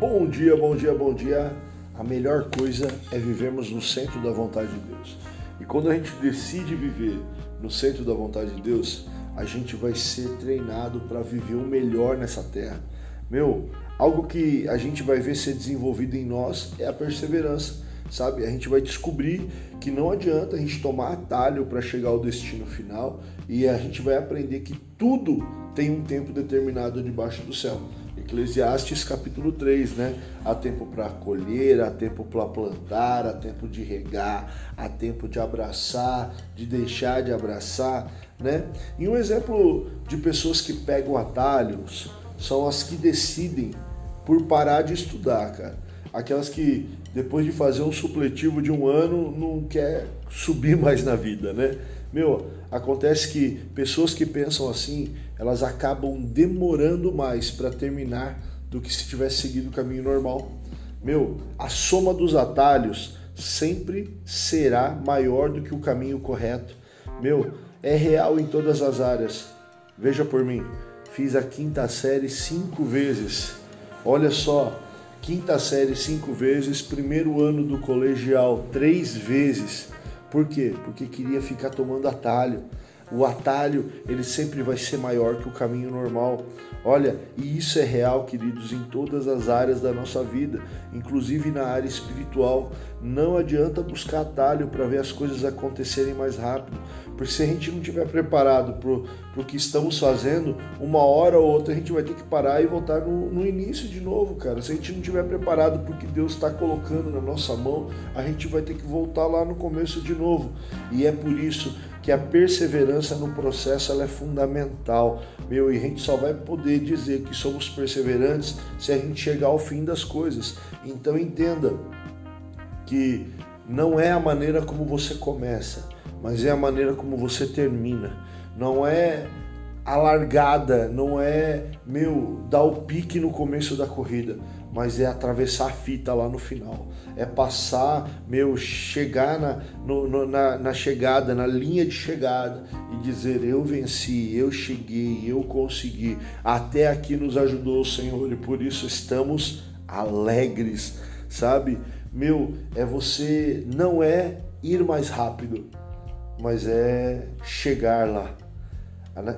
Bom dia, bom dia, bom dia. A melhor coisa é vivermos no centro da vontade de Deus. E quando a gente decide viver no centro da vontade de Deus, a gente vai ser treinado para viver o melhor nessa terra. Meu, algo que a gente vai ver ser desenvolvido em nós é a perseverança, sabe? A gente vai descobrir que não adianta a gente tomar atalho para chegar ao destino final e a gente vai aprender que tudo tem um tempo determinado debaixo do céu. Eclesiastes capítulo 3, né? Há tempo para colher, há tempo para plantar, há tempo de regar, há tempo de abraçar, de deixar de abraçar, né? E um exemplo de pessoas que pegam atalhos são as que decidem por parar de estudar, cara. Aquelas que depois de fazer um supletivo de um ano não quer subir mais na vida, né? Meu, acontece que pessoas que pensam assim, elas acabam demorando mais para terminar do que se tivesse seguido o caminho normal. Meu, a soma dos atalhos sempre será maior do que o caminho correto. Meu, é real em todas as áreas. Veja por mim, fiz a quinta série cinco vezes. Olha só, quinta série cinco vezes, primeiro ano do colegial três vezes por quê? Porque queria ficar tomando atalho. O atalho, ele sempre vai ser maior que o caminho normal. Olha, e isso é real, queridos, em todas as áreas da nossa vida, inclusive na área espiritual. Não adianta buscar atalho para ver as coisas acontecerem mais rápido, porque se a gente não estiver preparado para o que estamos fazendo, uma hora ou outra a gente vai ter que parar e voltar no, no início de novo, cara. Se a gente não estiver preparado para o que Deus está colocando na nossa mão, a gente vai ter que voltar lá no começo de novo. E é por isso que a perseverança no processo ela é fundamental, meu, e a gente só vai poder dizer que somos perseverantes se a gente chegar ao fim das coisas. Então entenda que não é a maneira como você começa, mas é a maneira como você termina. Não é a largada, não é, meu, dar o pique no começo da corrida, mas é atravessar a fita lá no final. É passar, meu, chegar na, no, no, na, na chegada, na linha de chegada e dizer: Eu venci, eu cheguei, eu consegui. Até aqui nos ajudou o Senhor e por isso estamos alegres, sabe? Meu, é você, não é ir mais rápido, mas é chegar lá.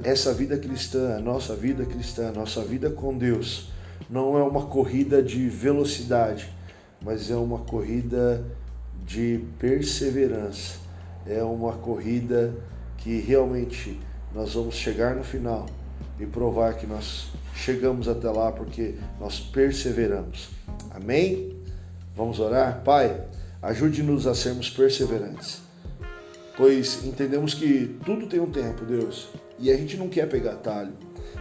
Essa vida cristã, a nossa vida cristã, a nossa vida com Deus, não é uma corrida de velocidade, mas é uma corrida de perseverança. É uma corrida que realmente nós vamos chegar no final e provar que nós chegamos até lá porque nós perseveramos. Amém? Vamos orar? Pai, ajude-nos a sermos perseverantes, pois entendemos que tudo tem um tempo, Deus, e a gente não quer pegar talho.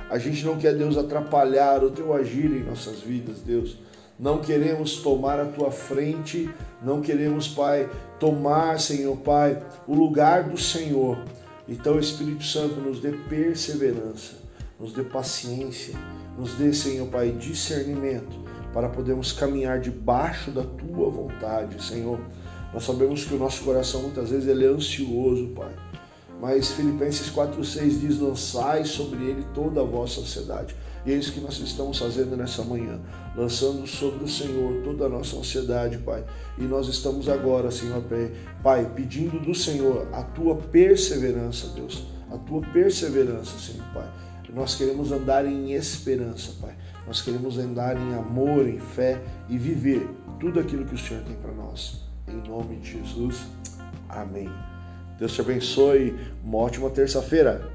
A gente não quer, Deus, atrapalhar o teu agir em nossas vidas, Deus. Não queremos tomar a tua frente, não queremos, Pai, tomar, Senhor Pai, o lugar do Senhor. Então, Espírito Santo, nos dê perseverança, nos dê paciência, nos dê, Senhor Pai, discernimento para podermos caminhar debaixo da tua vontade, Senhor. Nós sabemos que o nosso coração muitas vezes ele é ansioso, Pai mas Filipenses 4,6 diz: lançai sobre ele toda a vossa ansiedade. E é isso que nós estamos fazendo nessa manhã, lançando sobre o Senhor toda a nossa ansiedade, Pai. E nós estamos agora, Senhor, Pai, pedindo do Senhor a tua perseverança, Deus, a tua perseverança, Senhor, Pai. Nós queremos andar em esperança, Pai. Nós queremos andar em amor, em fé e viver tudo aquilo que o Senhor tem para nós. Em nome de Jesus. Amém. Deus te abençoe. Uma ótima terça-feira.